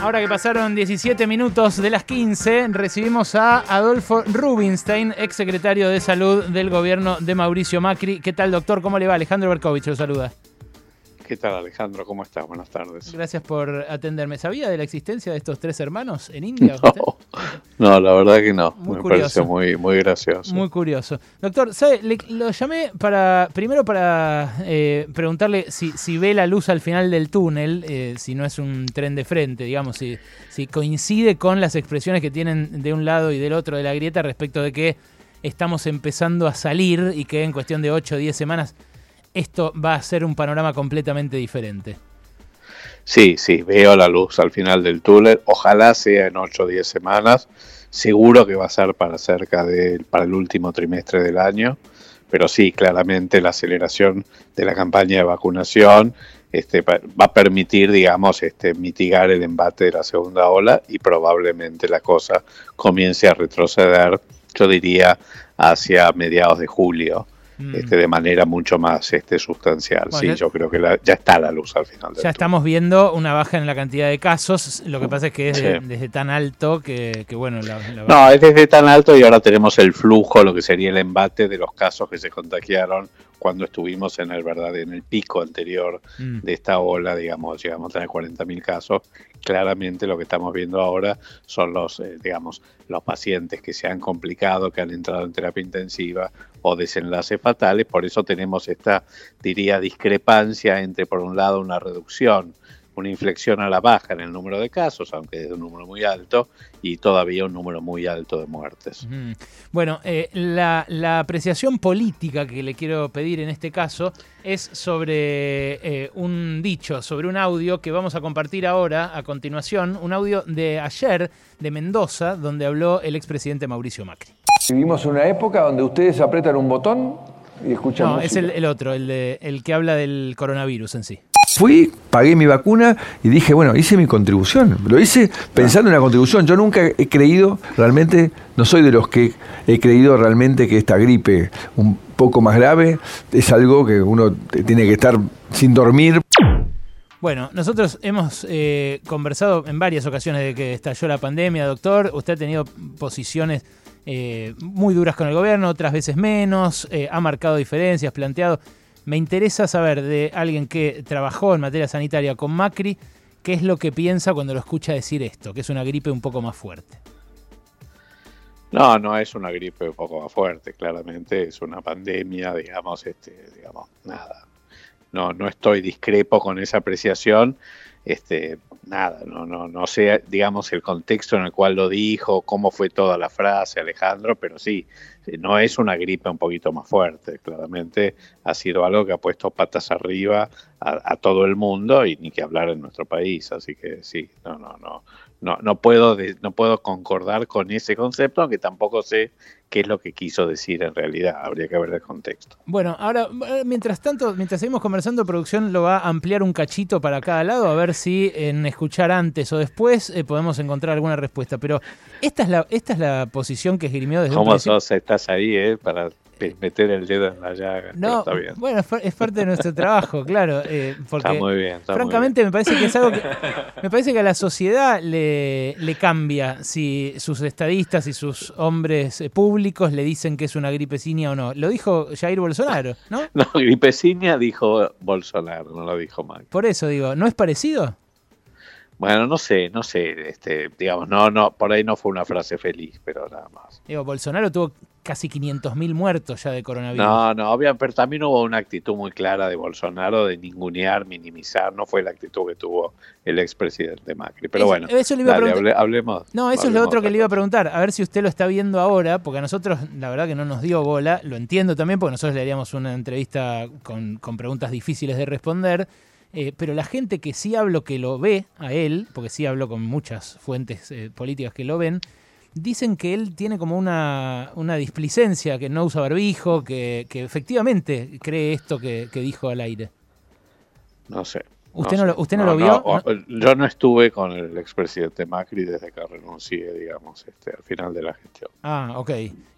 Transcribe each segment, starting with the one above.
Ahora que pasaron 17 minutos de las 15, recibimos a Adolfo Rubinstein, ex secretario de Salud del gobierno de Mauricio Macri. ¿Qué tal, doctor? ¿Cómo le va? Alejandro Berkovich lo saluda. ¿Qué tal Alejandro? ¿Cómo estás? Buenas tardes. Gracias por atenderme. ¿Sabía de la existencia de estos tres hermanos en India? No, no la verdad que no. Muy Me pareció muy, muy gracioso. Muy curioso. Doctor, ¿sabe? lo llamé para primero para eh, preguntarle si, si, ve la luz al final del túnel, eh, si no es un tren de frente, digamos, si, si coincide con las expresiones que tienen de un lado y del otro de la grieta respecto de que estamos empezando a salir y que en cuestión de 8 o 10 semanas esto va a ser un panorama completamente diferente. Sí, sí, veo la luz al final del túnel. Ojalá sea en 8 o 10 semanas. Seguro que va a ser para cerca de, para el último trimestre del año. Pero sí, claramente la aceleración de la campaña de vacunación este, va a permitir, digamos, este, mitigar el embate de la segunda ola y probablemente la cosa comience a retroceder, yo diría, hacia mediados de julio. Mm. este, de manera mucho más este, sustancial. sí, yo creo que ya está la luz al final. ya estamos viendo una baja en la cantidad de casos, lo que pasa es que es desde tan alto que, bueno... no, es desde tan alto y ahora tenemos el flujo, lo que sería el embate de los casos que se contagiaron cuando estuvimos en el verdad en el pico anterior mm. de esta ola, digamos, llegamos a tener 40.000 casos. Claramente lo que estamos viendo ahora son los, eh, digamos, los pacientes que se han complicado, que han entrado en terapia intensiva o desenlaces fatales. Por eso tenemos esta, diría, discrepancia entre, por un lado, una reducción una inflexión a la baja en el número de casos, aunque es un número muy alto, y todavía un número muy alto de muertes. Bueno, eh, la, apreciación política que le quiero pedir en este caso es sobre eh, un dicho, sobre un audio que vamos a compartir ahora, a continuación, un audio de ayer de Mendoza, donde habló el expresidente Mauricio Macri. Vivimos una época donde ustedes apretan un botón y escuchan. No, es el, otro, el, de, el que habla del coronavirus en sí. Fui, pagué mi vacuna y dije, bueno, hice mi contribución. Lo hice pensando en la contribución. Yo nunca he creído, realmente, no soy de los que he creído realmente que esta gripe un poco más grave es algo que uno tiene que estar sin dormir. Bueno, nosotros hemos eh, conversado en varias ocasiones de que estalló la pandemia, doctor. Usted ha tenido posiciones eh, muy duras con el gobierno, otras veces menos, eh, ha marcado diferencias, planteado. Me interesa saber de alguien que trabajó en materia sanitaria con Macri, qué es lo que piensa cuando lo escucha decir esto, que es una gripe un poco más fuerte. No, no es una gripe un poco más fuerte, claramente es una pandemia, digamos, este, digamos, nada. No, no estoy discrepo con esa apreciación, este, nada, no, no, no sé, digamos, el contexto en el cual lo dijo, cómo fue toda la frase, Alejandro, pero sí, no es una gripe un poquito más fuerte, claramente ha sido algo que ha puesto patas arriba a, a todo el mundo y ni que hablar en nuestro país, así que sí, no, no, no, no, no puedo, no puedo concordar con ese concepto, aunque tampoco sé qué es lo que quiso decir en realidad. Habría que ver el contexto. Bueno, ahora, eh, mientras tanto, mientras seguimos conversando, producción lo va a ampliar un cachito para cada lado, a ver si en escuchar antes o después eh, podemos encontrar alguna respuesta. Pero esta es la, esta es la posición que esgrimió desde ¿Cómo sos? Estás ahí, eh, Para meter el dedo en la llaga. No, bueno, es parte de nuestro trabajo, claro. Eh, porque, está muy bien. francamente, me parece que es algo que. Me parece que a la sociedad le, le cambia si sus estadistas y sus hombres eh, públicos le dicen que es una gripecinia o no. Lo dijo Jair Bolsonaro, ¿no? No, gripecinia dijo Bolsonaro, no lo dijo Macri. Por eso digo, ¿no es parecido? Bueno, no sé, no sé, este, digamos, no, no, por ahí no fue una frase feliz, pero nada más. Digo, Bolsonaro tuvo casi 500.000 muertos ya de coronavirus. No, no, obviamente, pero también hubo una actitud muy clara de Bolsonaro de ningunear, minimizar, no fue la actitud que tuvo el expresidente Macri. Pero bueno, eso le iba a hablemos. No, eso es lo otro que le iba a preguntar, a ver si usted lo está viendo ahora, porque a nosotros la verdad que no nos dio bola, lo entiendo también, porque nosotros le haríamos una entrevista con, con preguntas difíciles de responder eh, pero la gente que sí hablo que lo ve a él, porque sí hablo con muchas fuentes eh, políticas que lo ven, dicen que él tiene como una, una displicencia, que no usa barbijo, que, efectivamente cree esto que, dijo al aire. No sé, ¿Usted no, lo, usted no, lo vio? yo no estuve con el expresidente Macri desde que renuncié, digamos, este, al final de la gestión. Ah, ok.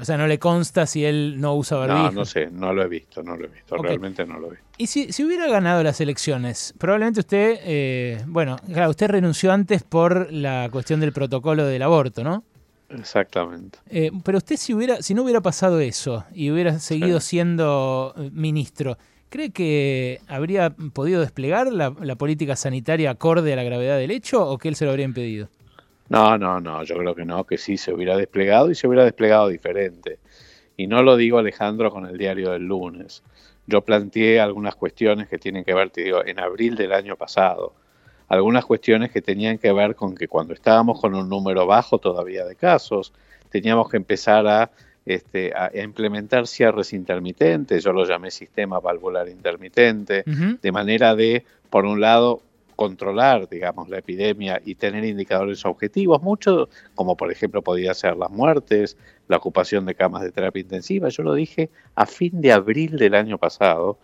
O sea, no le consta si él no usa barbijo. No, no sé, no lo he visto, no lo he visto, realmente no lo he visto. Y si, si hubiera ganado las elecciones, probablemente usted, eh, bueno, claro, usted renunció antes por la cuestión del protocolo del aborto, ¿no? Exactamente. Eh, pero usted si hubiera, si no hubiera pasado eso y hubiera seguido siendo eh, ministro, ¿cree que habría podido desplegar la, política sanitaria acorde a la gravedad del hecho o que él se lo habría impedido? No, no, no, yo creo que no, que sí se hubiera desplegado y se hubiera desplegado diferente. Y no lo digo Alejandro con el diario del lunes. Yo planteé algunas cuestiones que tienen que ver, te digo, en abril del año pasado algunas cuestiones que tenían que ver con que cuando estábamos con un número bajo todavía de casos, teníamos que empezar a, este, a implementar cierres intermitentes, yo lo llamé sistema valvular intermitente, de manera de, por un lado, controlar, digamos, la epidemia y tener indicadores objetivos, mucho, como por ejemplo podía ser las muertes, la ocupación de camas de terapia intensiva, yo lo dije a fin de abril del año pasado,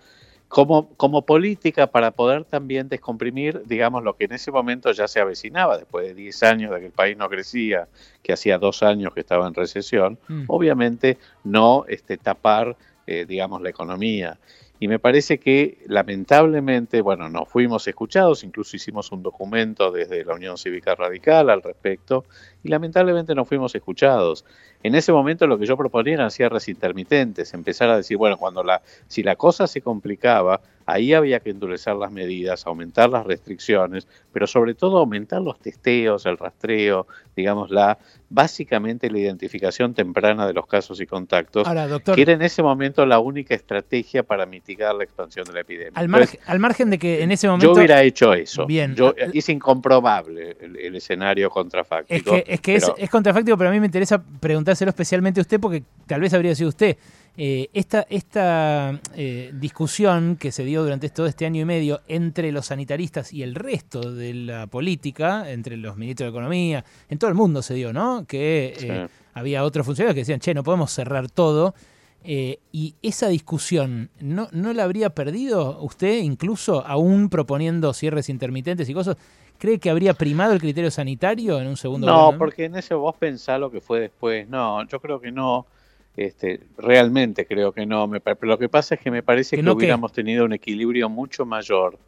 como, como política para poder también descomprimir, digamos, lo que en ese momento ya se avecinaba, después de 10 años de que el país no crecía, que hacía dos años que estaba en recesión, mm. obviamente no este, tapar, eh, digamos, la economía. Y me parece que lamentablemente, bueno, no fuimos escuchados, incluso hicimos un documento desde la Unión Cívica Radical al respecto, y lamentablemente no fuimos escuchados. En ese momento lo que yo proponía eran cierres intermitentes, empezar a decir, bueno, cuando la, si la cosa se complicaba, ahí había que endurecer las medidas, aumentar las restricciones, pero sobre todo aumentar los testeos, el rastreo, digamos, la básicamente la identificación temprana de los casos y contactos, que era en ese momento la única estrategia para mitigar la expansión de la epidemia. Al, margen de que en ese momento... Yo hubiera hecho eso. Bien. Yo, es incomprobable el, escenario contrafáctico. Es que, es, es contrafáctico, pero a mí me interesa preguntárselo especialmente a usted porque tal vez habría sido usted. Eh, esta, esta eh, discusión que se dio durante todo este año y medio entre los sanitaristas y el resto de la política, entre los ministros de Economía, en todo el mundo se dio, ¿no? Que eh, había otros funcionarios que decían, che, no podemos cerrar todo. y esa discusión, ¿no, ¿no la habría perdido usted, incluso aún proponiendo cierres intermitentes y cosas? ¿Cree que habría primado el criterio sanitario en un segundo No, porque en ese vos pensás lo que fue después. No, yo creo que no. Este, realmente creo que no. Me, pero lo que pasa es que me parece que, hubiéramos tenido un equilibrio mucho mayor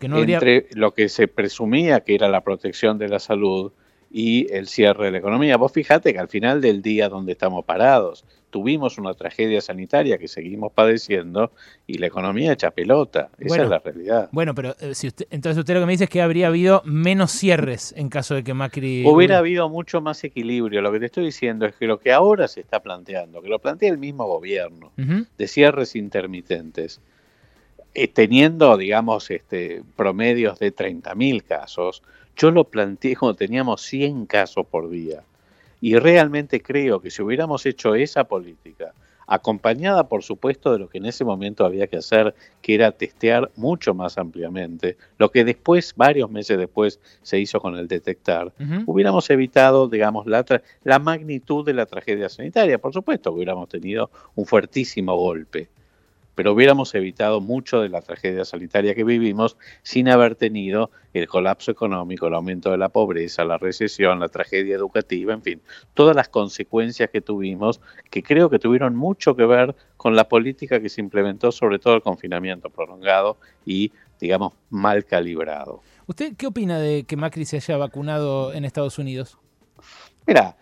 entre lo que se presumía que era la protección de la salud y el cierre de la economía. Vos fíjate que al final del día donde estamos parados, tuvimos una tragedia sanitaria que seguimos padeciendo y la economía echa pelota. Esa es la realidad. Bueno, pero eh, si usted, entonces usted lo que me dice es que habría habido menos cierres en caso de que Macri... Hubiera habido mucho más equilibrio. Lo que te estoy diciendo es que lo que ahora se está planteando, que lo plantea el mismo gobierno, de cierres intermitentes, eh, teniendo, digamos, este, promedios de 30.000 casos, yo lo planteé cuando teníamos 100 casos por día. Y realmente creo que si hubiéramos hecho esa política, acompañada por supuesto de lo que en ese momento había que hacer, que era testear mucho más ampliamente, lo que después, varios meses después, se hizo con el detectar, hubiéramos evitado, digamos, la, la magnitud de la tragedia sanitaria. Por supuesto hubiéramos tenido un fuertísimo golpe pero hubiéramos evitado mucho de la tragedia sanitaria que vivimos sin haber tenido el colapso económico, el aumento de la pobreza, la recesión, la tragedia educativa, en fin, todas las consecuencias que tuvimos que creo que tuvieron mucho que ver con la política que se implementó, sobre todo el confinamiento prolongado y, digamos, mal calibrado. ¿Usted qué opina de que Macri se haya vacunado en Estados Unidos? Mira,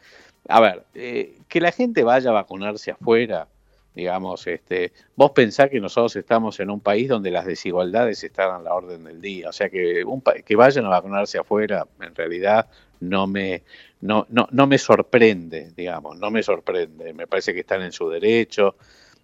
a ver, eh, que la gente vaya a vacunarse afuera, digamos, este, vos pensás que nosotros estamos en un país donde las desigualdades están a la orden del día, o sea que un que vayan a vacunarse afuera, en realidad no me no, no, no me sorprende, digamos, no me sorprende, me parece que están en su derecho.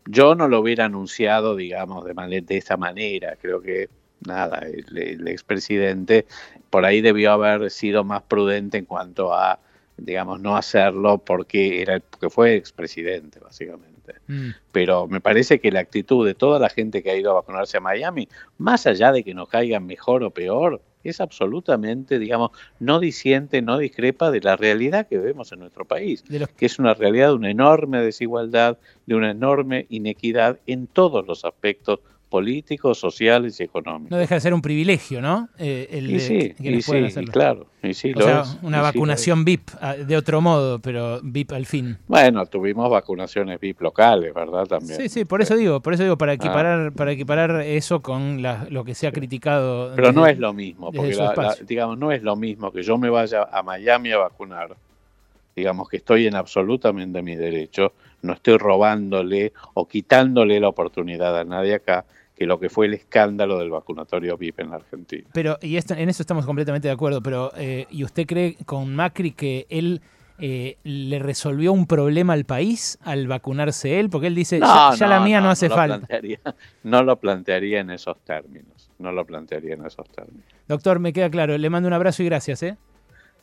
Yo no lo hubiera anunciado, digamos, de, de esta manera, creo que nada, el, el expresidente por ahí debió haber sido más prudente en cuanto a digamos, no hacerlo porque era porque fue expresidente, básicamente. Mm. Pero me parece que la actitud de toda la gente que ha ido a vacunarse a Miami, más allá de que nos caigan mejor o peor, es absolutamente, digamos, no disiente, no discrepa de la realidad que vemos en nuestro país, que es una realidad de una enorme desigualdad, de una enorme inequidad en todos los aspectos políticos, sociales y económicos. No deja de ser un privilegio, ¿no? Eh, el y sí, y sí claro. Y sí, o sea, una vacunación VIP ah, de otro modo, pero VIP al fin. Bueno, tuvimos vacunaciones VIP locales, ¿verdad? También. Sí, sí, por eso digo, por eso digo, para ah. equiparar, para equiparar eso con lo que se ha criticado. Pero no es lo mismo, porque digamos, no es lo mismo que yo me vaya a Miami a vacunar digamos que estoy en absolutamente mi derecho, no estoy robándole o quitándole la oportunidad a nadie acá que lo que fue el escándalo del vacunatorio VIP en la Argentina. Pero, y esto, en eso estamos completamente de acuerdo, pero eh, ¿y usted cree con Macri que él eh, le resolvió un problema al país al vacunarse él? Porque él dice, ya, la mía no, hace falta. no lo plantearía en esos términos, no lo plantearía en esos términos. Doctor, me queda claro, le mando un abrazo y gracias. ¿eh?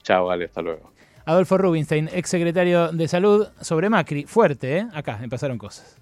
Chao, vale, hasta luego. Adolfo Rubinstein, ex secretario de Salud, sobre Macri. Fuerte, ¿eh? Acá, empezaron cosas.